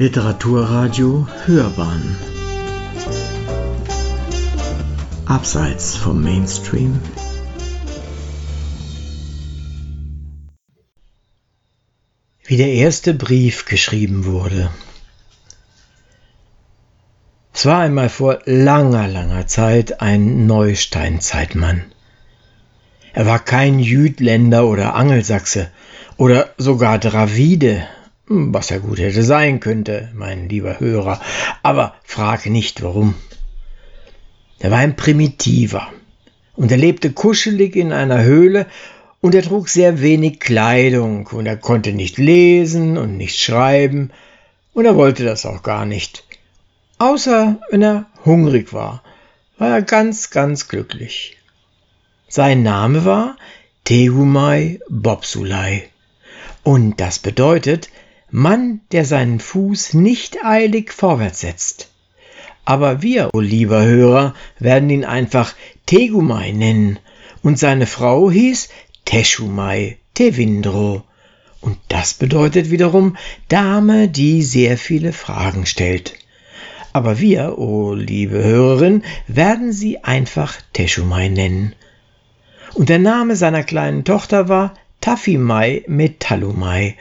Literaturradio Hörbahn Abseits vom Mainstream Wie der erste Brief geschrieben wurde. Es war einmal vor langer, langer Zeit ein Neusteinzeitmann. Er war kein Jütländer oder Angelsachse oder sogar Dravide, was er gut hätte sein könnte, mein lieber Hörer, aber frage nicht warum. Er war ein Primitiver und er lebte kuschelig in einer Höhle und er trug sehr wenig Kleidung und er konnte nicht lesen und nicht schreiben und er wollte das auch gar nicht. Außer wenn er hungrig war, war er ganz, ganz glücklich. Sein Name war Tegumai Bobsulai. Und das bedeutet, Mann, der seinen Fuß nicht eilig vorwärts setzt. Aber wir, o oh lieber Hörer, werden ihn einfach Tegumai nennen, und seine Frau hieß Teshumai Tevindro. Und das bedeutet wiederum Dame, die sehr viele Fragen stellt. Aber wir, o oh liebe Hörerin, werden sie einfach Teshumai nennen. Und der Name seiner kleinen Tochter war Tafimai Metallumai,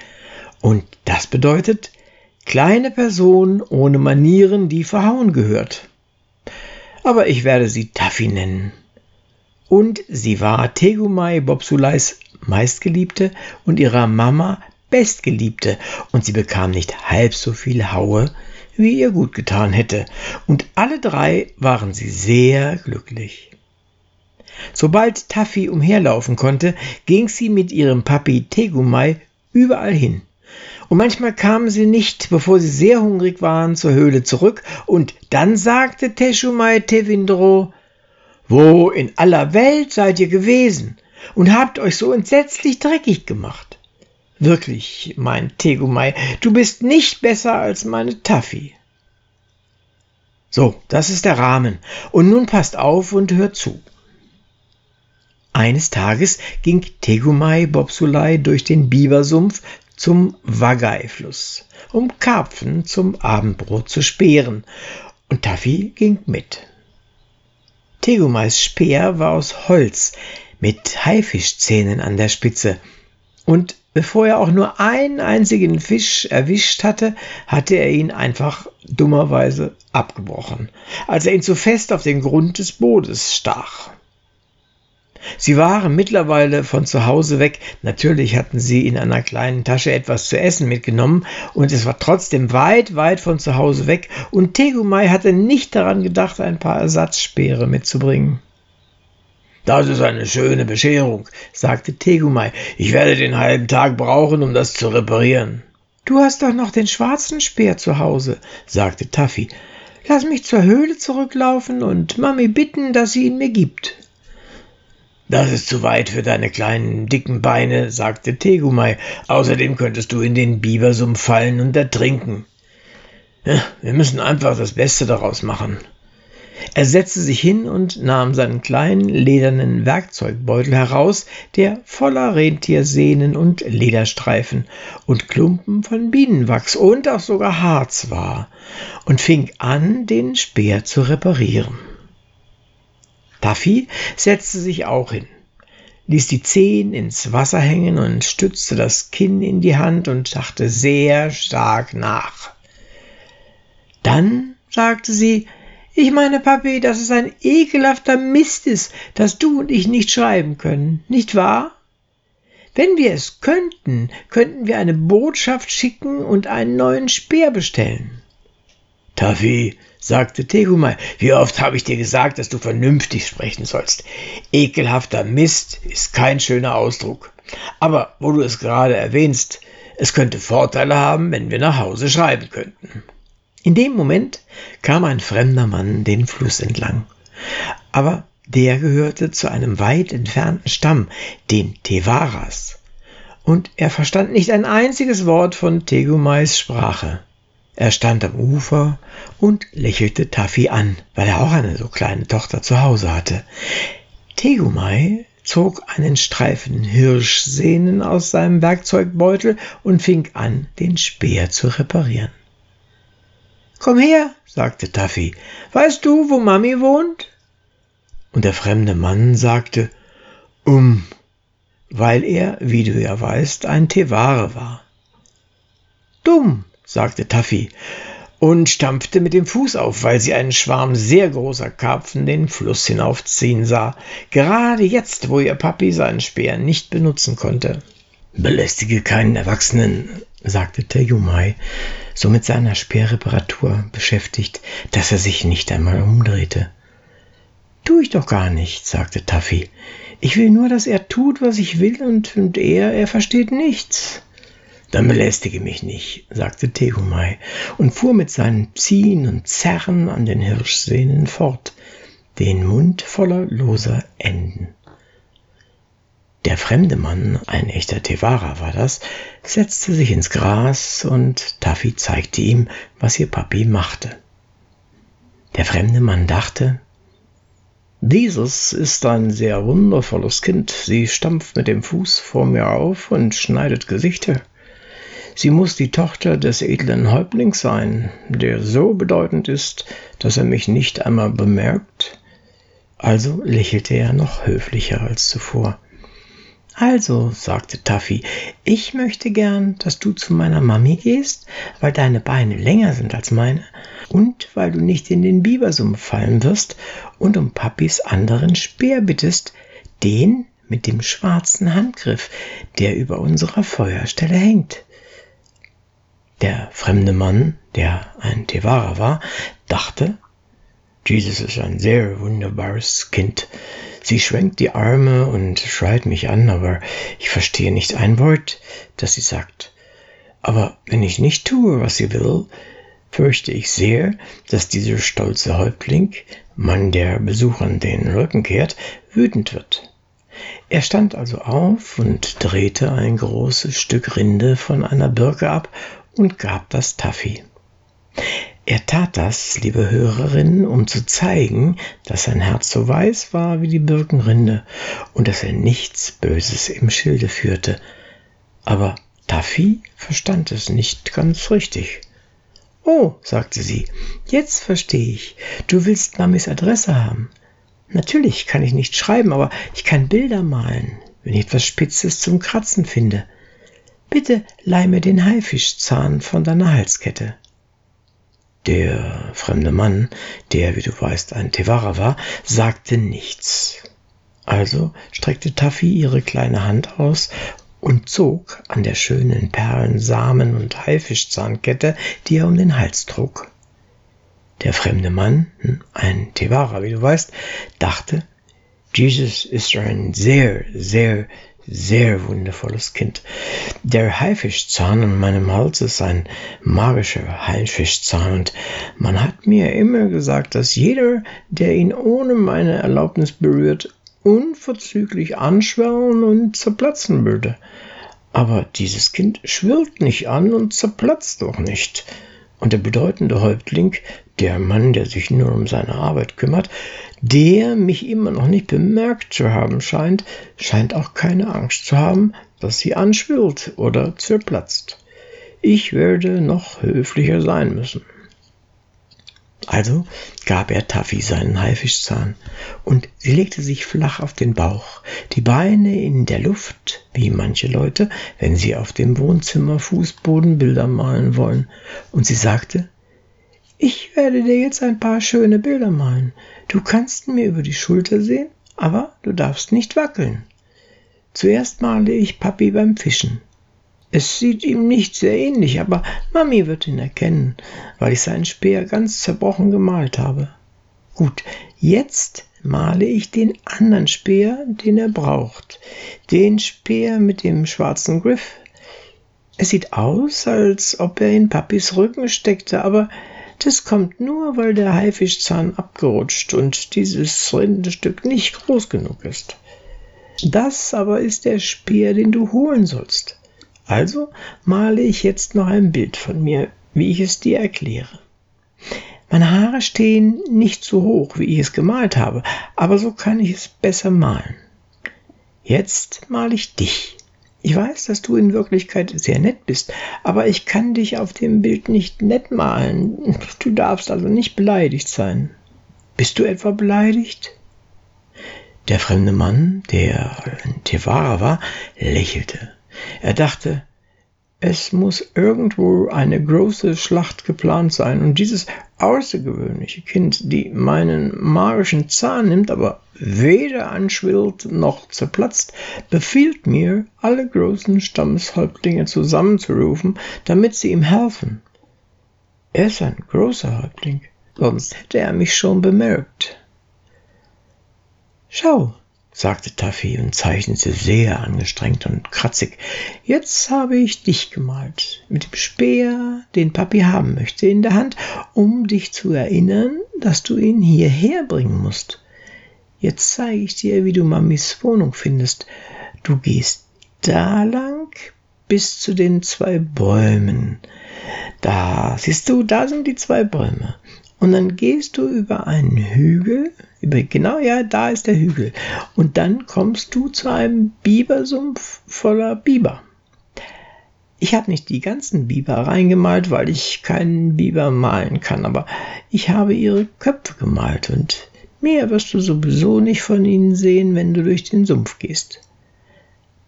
und das bedeutet kleine Person ohne Manieren, die verhauen gehört. Aber ich werde sie Taffy nennen. Und sie war Tegumai Bobsulais meistgeliebte und ihrer Mama bestgeliebte, und sie bekam nicht halb so viel Haue, wie ihr gut getan hätte, und alle drei waren sie sehr glücklich. Sobald Taffy umherlaufen konnte, ging sie mit ihrem Papi Tegumai überall hin. Und manchmal kamen sie nicht, bevor sie sehr hungrig waren, zur Höhle zurück, und dann sagte Teshumai Tevindro, Wo in aller Welt seid ihr gewesen und habt euch so entsetzlich dreckig gemacht? Wirklich, mein Tegumai, du bist nicht besser als meine Taffy. So, das ist der Rahmen. Und nun passt auf und hört zu. Eines Tages ging Tegumai Bobsulai durch den Bibersumpf zum Wagai-Fluss, um Karpfen zum Abendbrot zu speeren, und Taffy ging mit. Tegumais Speer war aus Holz mit Haifischzähnen an der Spitze, und bevor er auch nur einen einzigen Fisch erwischt hatte, hatte er ihn einfach dummerweise abgebrochen, als er ihn zu fest auf den Grund des Bootes stach. Sie waren mittlerweile von zu Hause weg. Natürlich hatten sie in einer kleinen Tasche etwas zu essen mitgenommen und es war trotzdem weit, weit von zu Hause weg und Tegumai hatte nicht daran gedacht, ein paar Ersatzspeere mitzubringen. Das ist eine schöne Bescherung, sagte Tegumai. Ich werde den halben Tag brauchen, um das zu reparieren. Du hast doch noch den schwarzen Speer zu Hause, sagte Taffy. Lass mich zur Höhle zurücklaufen und Mami bitten, dass sie ihn mir gibt. Das ist zu weit für deine kleinen, dicken Beine, sagte Tegumai. Außerdem könntest du in den Bibersumpf fallen und ertrinken. Ja, wir müssen einfach das Beste daraus machen. Er setzte sich hin und nahm seinen kleinen ledernen Werkzeugbeutel heraus, der voller Rentiersehnen und Lederstreifen und Klumpen von Bienenwachs und auch sogar Harz war, und fing an, den Speer zu reparieren. Taffy setzte sich auch hin, ließ die Zehen ins Wasser hängen und stützte das Kinn in die Hand und dachte sehr stark nach. Dann sagte sie, ich meine, Papi, dass es ein ekelhafter Mist ist, dass du und ich nicht schreiben können, nicht wahr? Wenn wir es könnten, könnten wir eine Botschaft schicken und einen neuen Speer bestellen. Taffy, sagte Tegumai, wie oft habe ich dir gesagt, dass du vernünftig sprechen sollst. Ekelhafter Mist ist kein schöner Ausdruck. Aber wo du es gerade erwähnst, es könnte Vorteile haben, wenn wir nach Hause schreiben könnten. In dem Moment kam ein fremder Mann den Fluss entlang. Aber der gehörte zu einem weit entfernten Stamm, den Tevaras. Und er verstand nicht ein einziges Wort von Tegumais Sprache. Er stand am Ufer und lächelte Taffy an, weil er auch eine so kleine Tochter zu Hause hatte. Tegumai zog einen Streifen Hirschsehnen aus seinem Werkzeugbeutel und fing an, den Speer zu reparieren. Komm her, sagte Taffy. Weißt du, wo Mami wohnt? Und der fremde Mann sagte, um, weil er, wie du ja weißt, ein Teware war. Dumm, sagte Taffy und stampfte mit dem Fuß auf, weil sie einen Schwarm sehr großer Karpfen den Fluss hinaufziehen sah, gerade jetzt, wo ihr Papi seinen Speer nicht benutzen konnte. Belästige keinen Erwachsenen, sagte Tejumai, so mit seiner Speerreparatur beschäftigt, dass er sich nicht einmal umdrehte. Tu ich doch gar nicht, sagte Taffy. Ich will nur, dass er tut, was ich will, und, und er, er versteht nichts. Dann belästige mich nicht, sagte Tehumai und fuhr mit seinen Ziehen und Zerren an den Hirschsehnen fort, den Mund voller loser Enden. Der fremde Mann, ein echter Tevara war das, setzte sich ins Gras und Taffy zeigte ihm, was ihr Papi machte. Der fremde Mann dachte, dieses ist ein sehr wundervolles Kind. Sie stampft mit dem Fuß vor mir auf und schneidet Gesichter. Sie muss die Tochter des edlen Häuptlings sein, der so bedeutend ist, dass er mich nicht einmal bemerkt. Also lächelte er noch höflicher als zuvor. Also, sagte Taffy, ich möchte gern, dass du zu meiner Mami gehst, weil deine Beine länger sind als meine und weil du nicht in den Bibersumpf fallen wirst und um Papis anderen Speer bittest, den mit dem schwarzen Handgriff, der über unserer Feuerstelle hängt. Der fremde Mann, der ein Tevara war, dachte, Jesus ist ein sehr wunderbares Kind. Sie schwenkt die Arme und schreit mich an, aber ich verstehe nicht ein Wort, das sie sagt. Aber wenn ich nicht tue, was sie will, fürchte ich sehr, dass dieser stolze Häuptling, Mann, der Besuchern den Rücken kehrt, wütend wird. Er stand also auf und drehte ein großes Stück Rinde von einer Birke ab und gab das Taffy. Er tat das, liebe Hörerinnen, um zu zeigen, dass sein Herz so weiß war wie die Birkenrinde und dass er nichts Böses im Schilde führte. Aber Taffy verstand es nicht ganz richtig. Oh, sagte sie, jetzt verstehe ich. Du willst Mamis Adresse haben. Natürlich kann ich nicht schreiben, aber ich kann Bilder malen, wenn ich etwas Spitzes zum Kratzen finde. Bitte leih mir den Haifischzahn von deiner Halskette. Der fremde Mann, der, wie du weißt, ein Tevara war, sagte nichts. Also streckte Taffy ihre kleine Hand aus und zog an der schönen Perlen, Samen und Haifischzahnkette, die er um den Hals trug. Der fremde Mann, hm, ein Tevara, wie du weißt, dachte, Jesus ist ein sehr, sehr, sehr wundervolles Kind. Der Haifischzahn an meinem Hals ist ein magischer Haifischzahn und man hat mir immer gesagt, dass jeder, der ihn ohne meine Erlaubnis berührt, unverzüglich anschwellen und zerplatzen würde. Aber dieses Kind schwirrt nicht an und zerplatzt doch nicht. Und der bedeutende Häuptling, der Mann, der sich nur um seine Arbeit kümmert, der mich immer noch nicht bemerkt zu haben scheint, scheint auch keine Angst zu haben, dass sie anschwillt oder zerplatzt. Ich werde noch höflicher sein müssen. Also gab er Taffy seinen Haifischzahn, und sie legte sich flach auf den Bauch, die Beine in der Luft, wie manche Leute, wenn sie auf dem Wohnzimmerfußboden Bilder malen wollen, und sie sagte, ich werde dir jetzt ein paar schöne Bilder malen. Du kannst mir über die Schulter sehen, aber du darfst nicht wackeln. Zuerst male ich Papi beim Fischen. Es sieht ihm nicht sehr ähnlich, aber Mami wird ihn erkennen, weil ich seinen Speer ganz zerbrochen gemalt habe. Gut, jetzt male ich den anderen Speer, den er braucht. Den Speer mit dem schwarzen Griff. Es sieht aus, als ob er in Papis Rücken steckte, aber das kommt nur, weil der Haifischzahn abgerutscht und dieses Rindenstück nicht groß genug ist. Das aber ist der Speer, den du holen sollst. Also male ich jetzt noch ein Bild von mir, wie ich es dir erkläre. Meine Haare stehen nicht so hoch, wie ich es gemalt habe, aber so kann ich es besser malen. Jetzt male ich dich. Ich weiß, dass du in Wirklichkeit sehr nett bist, aber ich kann dich auf dem Bild nicht nett malen. Du darfst also nicht beleidigt sein. Bist du etwa beleidigt? Der fremde Mann, der ein Tevara war, lächelte. Er dachte, es muss irgendwo eine große Schlacht geplant sein und dieses außergewöhnliche Kind, die meinen magischen Zahn nimmt, aber weder anschwillt noch zerplatzt, befiehlt mir, alle großen Stammeshäuptlinge zusammenzurufen, damit sie ihm helfen. Er ist ein großer Häuptling, sonst hätte er mich schon bemerkt. Schau, sagte Taffy und zeichnete sehr angestrengt und kratzig. Jetzt habe ich dich gemalt, mit dem Speer, den Papi haben möchte, in der Hand, um dich zu erinnern, dass du ihn hierher bringen musst. Jetzt zeige ich dir, wie du Mamis Wohnung findest. Du gehst da lang bis zu den zwei Bäumen. Da, siehst du, da sind die zwei Bäume. Und dann gehst du über einen Hügel, über, genau, ja, da ist der Hügel. Und dann kommst du zu einem Bibersumpf voller Biber. Ich habe nicht die ganzen Biber reingemalt, weil ich keinen Biber malen kann, aber ich habe ihre Köpfe gemalt und mehr wirst du sowieso nicht von ihnen sehen, wenn du durch den Sumpf gehst.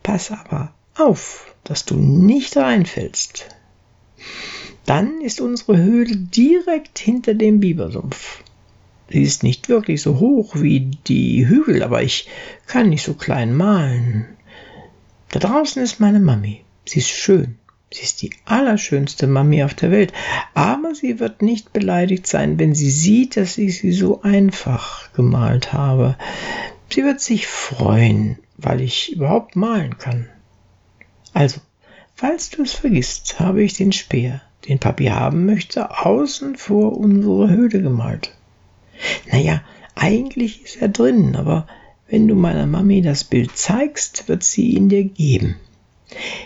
Pass aber auf, dass du nicht reinfällst. Dann ist unsere Höhle direkt hinter dem Bibersumpf. Sie ist nicht wirklich so hoch wie die Hügel, aber ich kann nicht so klein malen. Da draußen ist meine Mami. Sie ist schön. Sie ist die allerschönste Mami auf der Welt. Aber sie wird nicht beleidigt sein, wenn sie sieht, dass ich sie so einfach gemalt habe. Sie wird sich freuen, weil ich überhaupt malen kann. Also, falls du es vergisst, habe ich den Speer den Papi haben möchte, außen vor unsere Höhle gemalt. Naja, eigentlich ist er drin, aber wenn du meiner Mami das Bild zeigst, wird sie ihn dir geben.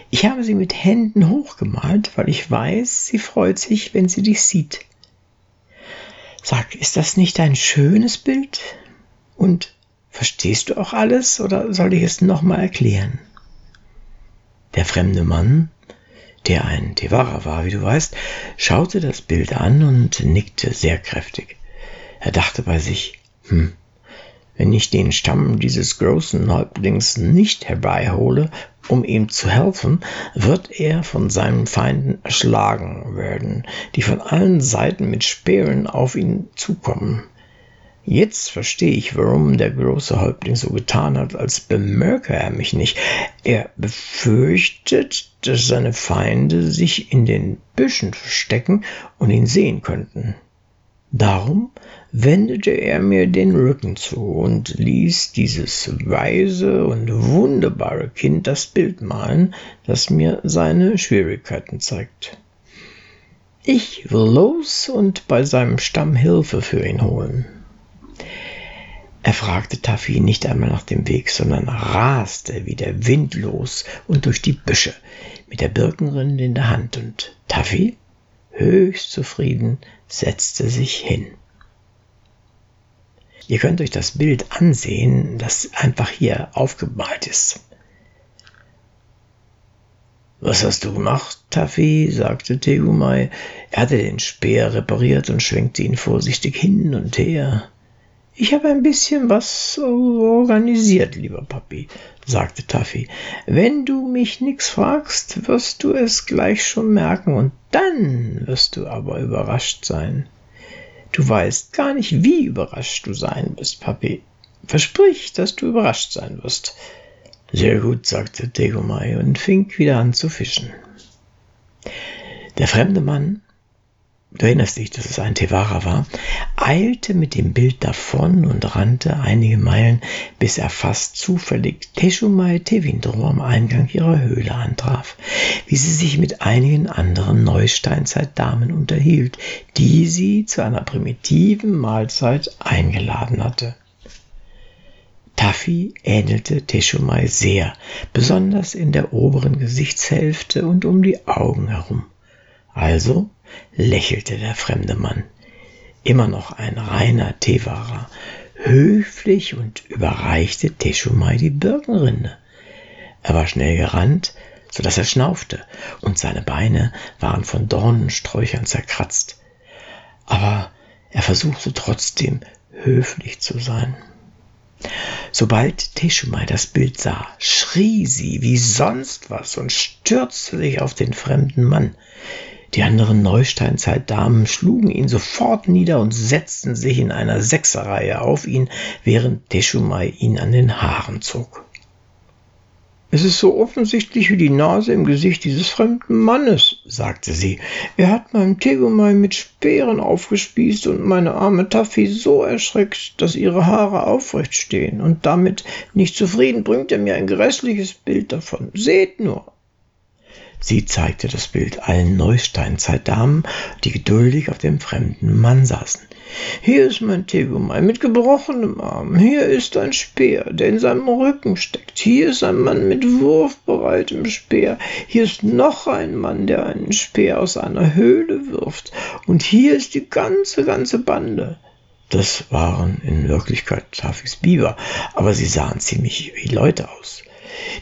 Ich habe sie mit Händen hochgemalt, weil ich weiß, sie freut sich, wenn sie dich sieht. Sag, ist das nicht ein schönes Bild? Und verstehst du auch alles oder soll ich es nochmal erklären? Der fremde Mann der ein Tevara war, wie du weißt, schaute das Bild an und nickte sehr kräftig. Er dachte bei sich, hm, wenn ich den Stamm dieses großen Häuptlings nicht herbeihole, um ihm zu helfen, wird er von seinen Feinden erschlagen werden, die von allen Seiten mit Speeren auf ihn zukommen. Jetzt verstehe ich, warum der große Häuptling so getan hat, als bemerke er mich nicht. Er befürchtet, dass seine Feinde sich in den Büschen verstecken und ihn sehen könnten. Darum wendete er mir den Rücken zu und ließ dieses weise und wunderbare Kind das Bild malen, das mir seine Schwierigkeiten zeigt. Ich will los und bei seinem Stamm Hilfe für ihn holen. Er fragte Taffy nicht einmal nach dem Weg, sondern raste wie der Wind los und durch die Büsche mit der Birkenrinde in der Hand, und Taffy, höchst zufrieden, setzte sich hin. Ihr könnt euch das Bild ansehen, das einfach hier aufgemalt ist. Was hast du gemacht, Taffy? sagte Tegumai. Er hatte den Speer repariert und schwenkte ihn vorsichtig hin und her. Ich habe ein bisschen was organisiert, lieber Papi, sagte Taffy. Wenn du mich nix fragst, wirst du es gleich schon merken und dann wirst du aber überrascht sein. Du weißt gar nicht, wie überrascht du sein wirst, Papi. Versprich, dass du überrascht sein wirst. Sehr gut, sagte Degomai und fing wieder an zu fischen. Der fremde Mann du erinnerst dich, dass es ein Tevara war, eilte mit dem Bild davon und rannte einige Meilen, bis er fast zufällig Teshumai Tevindro am Eingang ihrer Höhle antraf, wie sie sich mit einigen anderen Neusteinzeitdamen unterhielt, die sie zu einer primitiven Mahlzeit eingeladen hatte. Taffy ähnelte Teshumai sehr, besonders in der oberen Gesichtshälfte und um die Augen herum. Also lächelte der fremde Mann, immer noch ein reiner Tewara, höflich und überreichte Teschumai die Birkenrinde. Er war schnell gerannt, so dass er schnaufte, und seine Beine waren von Dornensträuchern zerkratzt. Aber er versuchte trotzdem höflich zu sein. Sobald Teschumai das Bild sah, schrie sie wie sonst was und stürzte sich auf den fremden Mann. Die anderen Neusteinzeitdamen schlugen ihn sofort nieder und setzten sich in einer Sechserreihe auf ihn, während Teschumai ihn an den Haaren zog. Es ist so offensichtlich wie die Nase im Gesicht dieses fremden Mannes, sagte sie. Er hat meinem Tegumai mit Speeren aufgespießt und meine arme Taffy so erschreckt, dass ihre Haare aufrecht stehen, und damit nicht zufrieden bringt er mir ein grässliches Bild davon. Seht nur. Sie zeigte das Bild allen Neusteinzeitdamen, die geduldig auf dem fremden Mann saßen. Hier ist mein Tegumai mit gebrochenem Arm. Hier ist ein Speer, der in seinem Rücken steckt. Hier ist ein Mann mit wurfbereitem Speer. Hier ist noch ein Mann, der einen Speer aus einer Höhle wirft. Und hier ist die ganze, ganze Bande. Das waren in Wirklichkeit Tafis Biber, aber sie sahen ziemlich wie Leute aus.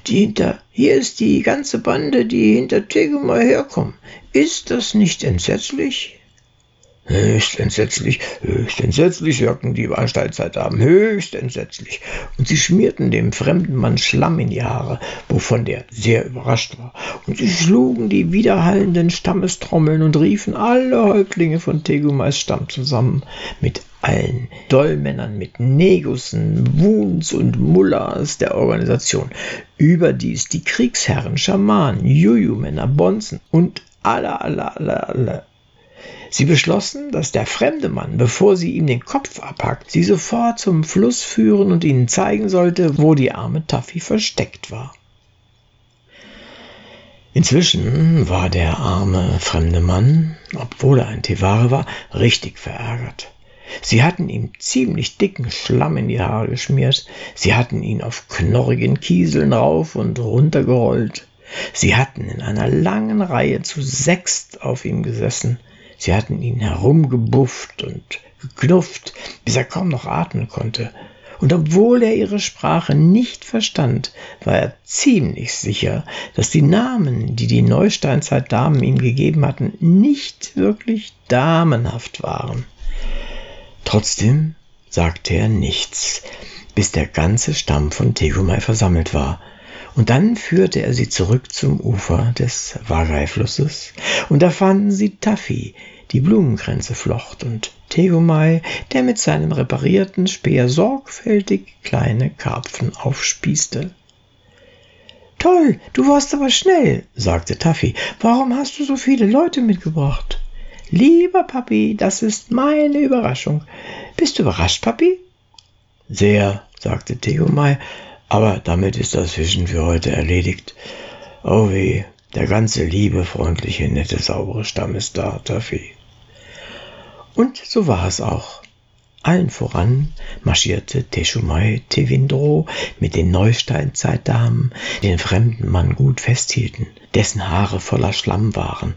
Die hinter, hier ist die ganze Bande, die hinter Tegumai herkommen. Ist das nicht entsetzlich? Höchst entsetzlich, höchst entsetzlich, sagten die Anstaltzeithaben, höchst entsetzlich. Und sie schmierten dem fremden Mann Schlamm in die Haare, wovon der sehr überrascht war. Und sie schlugen die widerhallenden Stammestrommeln und riefen alle Häuptlinge von Tegumais Stamm zusammen, mit allen Dollmännern, mit Negussen, Wuns und Mullahs der Organisation. Überdies die Kriegsherren, Schamanen, Juju-Männer, Bonzen und alle, alle, alle, alle Sie beschlossen, dass der fremde Mann, bevor sie ihm den Kopf abhackt, sie sofort zum Fluss führen und ihnen zeigen sollte, wo die arme Taffy versteckt war. Inzwischen war der arme fremde Mann, obwohl er ein Tevare war, richtig verärgert. Sie hatten ihm ziemlich dicken Schlamm in die Haare geschmiert, sie hatten ihn auf knorrigen Kieseln rauf und runter gerollt, sie hatten in einer langen Reihe zu sechst auf ihm gesessen, Sie hatten ihn herumgebufft und geknufft, bis er kaum noch atmen konnte. Und obwohl er ihre Sprache nicht verstand, war er ziemlich sicher, dass die Namen, die die Neusteinzeit-Damen ihm gegeben hatten, nicht wirklich damenhaft waren. Trotzdem sagte er nichts, bis der ganze Stamm von Tegumai versammelt war. Und dann führte er sie zurück zum Ufer des Wagai-Flusses, und da fanden sie Taffy, die Blumenkränze flocht, und Tegomai, der mit seinem reparierten Speer sorgfältig kleine Karpfen aufspießte. Toll, du warst aber schnell, sagte Taffy. Warum hast du so viele Leute mitgebracht? Lieber Papi, das ist meine Überraschung. Bist du überrascht, Papi? Sehr, sagte Tegomai, aber damit ist das Fischen für heute erledigt. Oh weh, der ganze liebe, freundliche, nette, saubere Stamm ist da, Taffy. Und so war es auch. Allen voran marschierte Teshumai Tevindro mit den Neusteinzeitdamen, die den fremden Mann gut festhielten, dessen Haare voller Schlamm waren,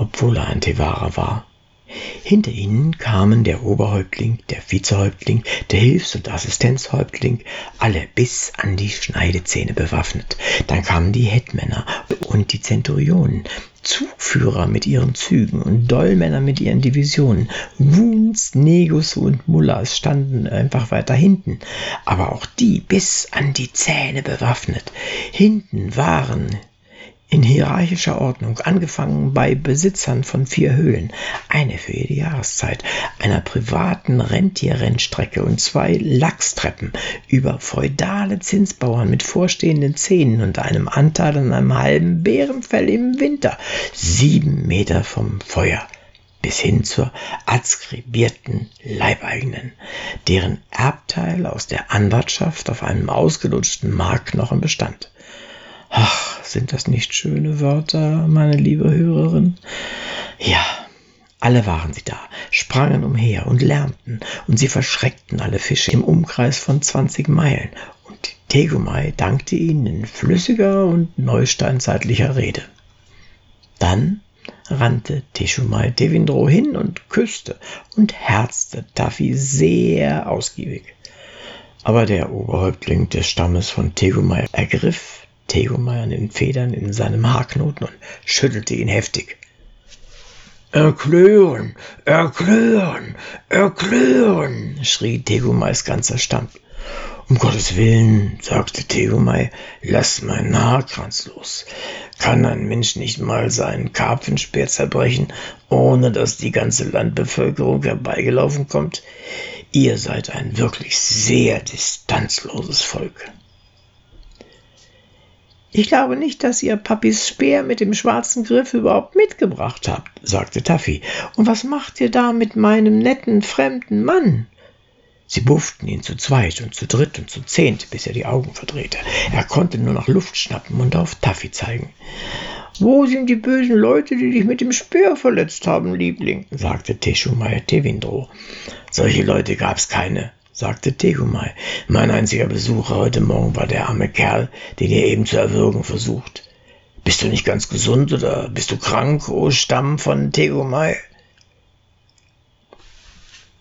obwohl er Tevara war. Hinter ihnen kamen der Oberhäuptling, der Vizehäuptling, der Hilfs- und Assistenzhäuptling, alle bis an die Schneidezähne bewaffnet. Dann kamen die Hetmänner und die Zenturionen, Zugführer mit ihren Zügen und Dollmänner mit ihren Divisionen. Wuns, Negus und Mullahs standen einfach weiter hinten, aber auch die bis an die Zähne bewaffnet. Hinten waren in hierarchischer Ordnung, angefangen bei Besitzern von vier Höhlen, eine für jede Jahreszeit, einer privaten Rentierrennstrecke und zwei Lachstreppen, über feudale Zinsbauern mit vorstehenden Zähnen und einem Anteil an einem halben Bärenfell im Winter, sieben Meter vom Feuer bis hin zur adskribierten Leibeigenen, deren Erbteil aus der Anwartschaft auf einem ausgelutschten Markknochen bestand. Ach, sind das nicht schöne Wörter, meine liebe Hörerin? Ja, alle waren sie da, sprangen umher und lärmten, und sie verschreckten alle Fische im Umkreis von zwanzig Meilen, und Tegumai dankte ihnen in flüssiger und neusteinzeitlicher Rede. Dann rannte Teshumai Devindro hin und küsste und herzte Taffy sehr ausgiebig. Aber der Oberhäuptling des Stammes von Tegumai ergriff Tegomai an den Federn in seinem Haarknoten und schüttelte ihn heftig. Erklären, erklären, erklären, schrie Tegomais ganzer Stamm. Um Gottes Willen, sagte Tegomai, lass meinen Haarkranz los. Kann ein Mensch nicht mal seinen Karpfenspeer zerbrechen, ohne dass die ganze Landbevölkerung herbeigelaufen kommt? Ihr seid ein wirklich sehr distanzloses Volk. Ich glaube nicht, dass ihr Papis Speer mit dem schwarzen Griff überhaupt mitgebracht habt, sagte Taffy. Und was macht ihr da mit meinem netten, fremden Mann? Sie bufften ihn zu zweit und zu dritt und zu zehnt, bis er die Augen verdrehte. Er konnte nur nach Luft schnappen und auf Taffy zeigen. Wo sind die bösen Leute, die dich mit dem Speer verletzt haben, Liebling? sagte Teshumai Tevindro. Solche Leute gab's keine, sagte Tegumai. Mein einziger Besucher heute Morgen war der arme Kerl, den ihr eben zu erwürgen versucht. Bist du nicht ganz gesund oder bist du krank, o oh Stamm von Tegumai?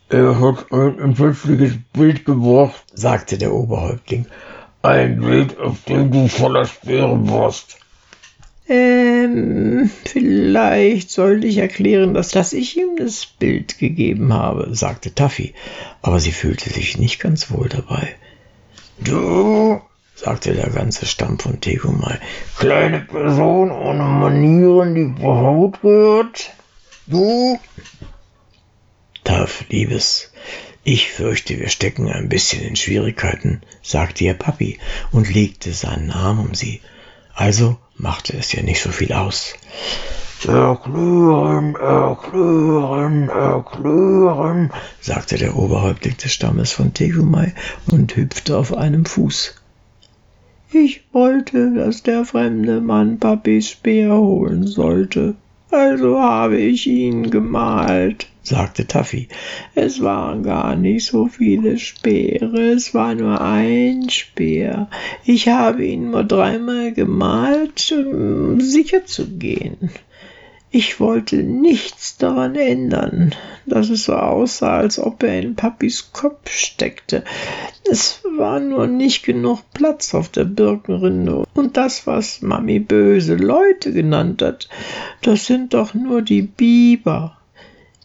Er hat ein entsetzliches Bild gebracht, sagte der Oberhäuptling. Ein Bild, auf dem du voller Speere warst. Ähm, vielleicht sollte ich erklären, dass, dass ich ihm das Bild gegeben habe, sagte Taffy, aber sie fühlte sich nicht ganz wohl dabei. Du, sagte der ganze Stamm von Tegumai, kleine Person ohne Manieren, die Haut gehört. Du? Taff, Liebes, ich fürchte, wir stecken ein bisschen in Schwierigkeiten, sagte ihr Papi und legte seinen Arm um sie. Also machte es ja nicht so viel aus. Erklären, erklären, erklären, sagte der Oberhäuptling des Stammes von Tegumai und hüpfte auf einem Fuß. Ich wollte, dass der fremde Mann Papis Speer holen sollte, also habe ich ihn gemalt, sagte Taffy. Es waren gar nicht so viele Speere, es war nur ein Speer. Ich habe ihn nur dreimal gemalt, um sicher zu gehen. Ich wollte nichts daran ändern, dass es so aussah, als ob er in Papis Kopf steckte. Es war nur nicht genug Platz auf der Birkenrinde. Und das, was Mami böse Leute genannt hat, das sind doch nur die Biber.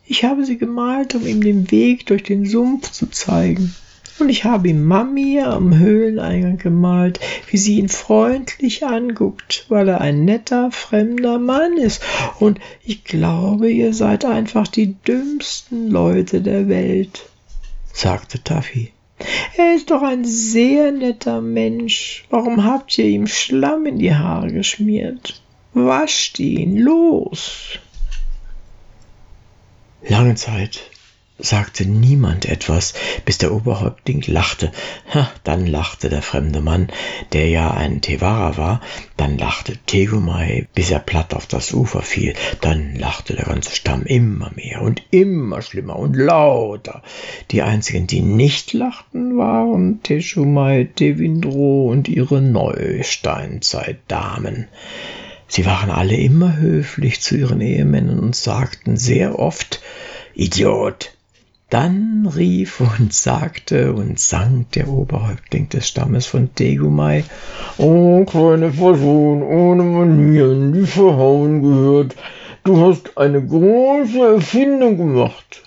Ich habe sie gemalt, um ihm den Weg durch den Sumpf zu zeigen. Und ich habe ihm Mami am Höhleneingang gemalt, wie sie ihn freundlich anguckt, weil er ein netter, fremder Mann ist. Und ich glaube, ihr seid einfach die dümmsten Leute der Welt, sagte Taffy. Er ist doch ein sehr netter Mensch. Warum habt ihr ihm Schlamm in die Haare geschmiert? Wascht ihn, los! Lange Zeit sagte niemand etwas, bis der Oberhäuptling lachte. Ha, dann lachte der fremde Mann, der ja ein Tevara war, dann lachte Tegumai, bis er platt auf das Ufer fiel, dann lachte der ganze Stamm immer mehr und immer schlimmer und lauter. Die einzigen, die nicht lachten, waren Teshumai, Tevindro und ihre Neusteinzeitdamen. Sie waren alle immer höflich zu ihren Ehemännern und sagten sehr oft Idiot, dann rief und sagte und sang der Oberhäuptling des Stammes von Tegumai, Oh, kleine Person ohne Manieren, die verhauen gehört, du hast eine große Erfindung gemacht.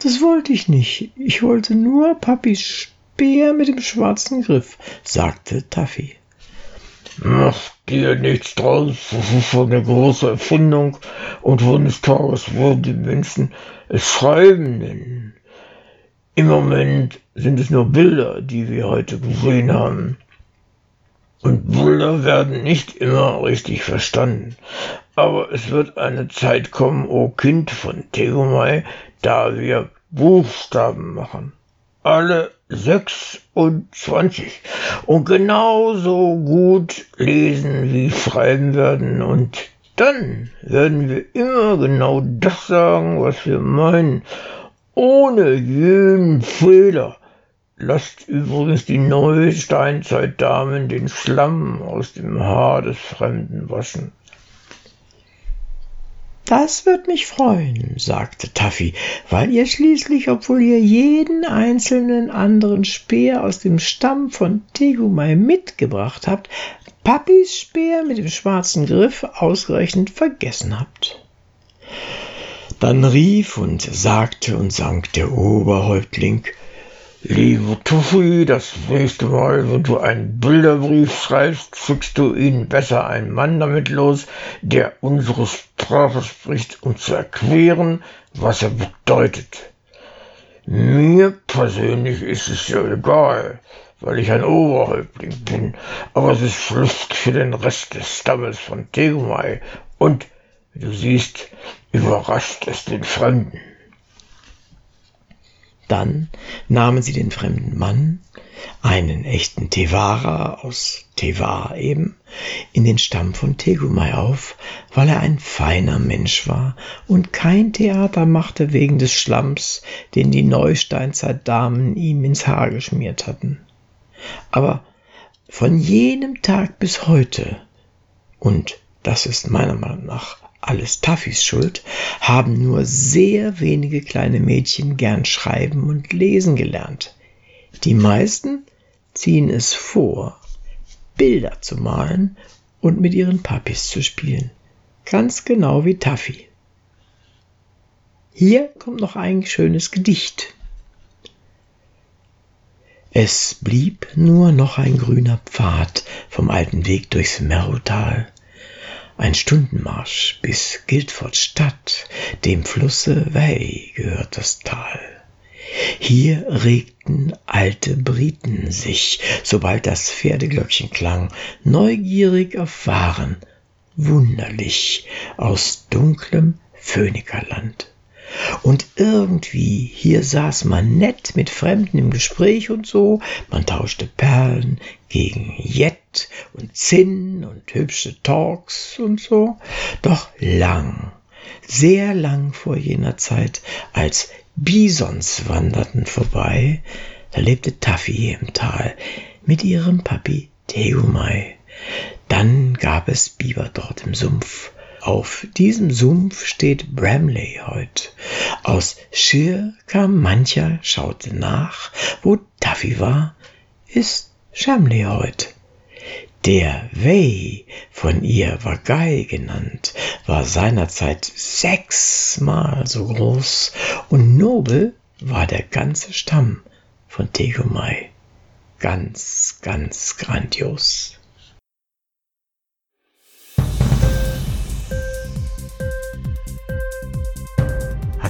Das wollte ich nicht. Ich wollte nur Papis Speer mit dem schwarzen Griff, sagte Taffy. Mach dir nichts draus, das ist eine große Erfindung und eines Tages wollen die Menschen es schreiben nennen. Im Moment sind es nur Bilder, die wir heute gesehen haben. Und Bilder werden nicht immer richtig verstanden. Aber es wird eine Zeit kommen, o oh Kind von Tegomai, da wir Buchstaben machen alle 26 und genauso gut lesen wie schreiben werden und dann werden wir immer genau das sagen, was wir meinen, ohne jeden Fehler. Lasst übrigens die neue Steinzeitdamen den Schlamm aus dem Haar des Fremden waschen. Das wird mich freuen, sagte Taffy, weil ihr schließlich, obwohl ihr jeden einzelnen anderen Speer aus dem Stamm von Tegumai mitgebracht habt, Papis Speer mit dem schwarzen Griff ausgerechnet vergessen habt. Dann rief und sagte und sang der Oberhäuptling, Lieber Tuffi, das nächste Mal, wenn du einen Bilderbrief schreibst, schickst du ihn besser einen Mann damit los, der unsere Sprache spricht, um zu erklären, was er bedeutet. Mir persönlich ist es ja egal, weil ich ein Oberhäuptling bin, aber es ist Pflicht für den Rest des Stammes von Tegumai und, wie du siehst, überrascht es den Fremden. Dann nahmen sie den fremden Mann, einen echten Tevara aus Tevar eben, in den Stamm von Tegumai auf, weil er ein feiner Mensch war und kein Theater machte wegen des Schlamms, den die Neusteinzeitdamen ihm ins Haar geschmiert hatten. Aber von jenem Tag bis heute, und das ist meiner Meinung nach alles Taffys Schuld, haben nur sehr wenige kleine Mädchen gern schreiben und lesen gelernt. Die meisten ziehen es vor, Bilder zu malen und mit ihren Papis zu spielen. Ganz genau wie Taffy. Hier kommt noch ein schönes Gedicht. Es blieb nur noch ein grüner Pfad vom alten Weg durchs Merrotal ein Stundenmarsch bis Guildford Stadt, dem Flusse Wey gehört das Tal. Hier regten alte Briten sich, sobald das Pferdeglöckchen klang, neugierig auf Waren, wunderlich aus dunklem Phönikerland. Und irgendwie, hier saß man nett mit Fremden im Gespräch und so, man tauschte Perlen gegen Jet und Zinn und hübsche Talks und so. Doch lang, sehr lang vor jener Zeit, als Bisons wanderten vorbei, da lebte Taffy im Tal mit ihrem Papi Teumai. Dann gab es Biber dort im Sumpf auf diesem Sumpf steht Bramley heut. Aus Schir kam mancher, schaute nach, wo Taffy war, ist Shamley heut. Der Wey, von ihr Wagai genannt, war seinerzeit sechsmal so groß und nobel war der ganze Stamm von Tegumai. Ganz, ganz grandios.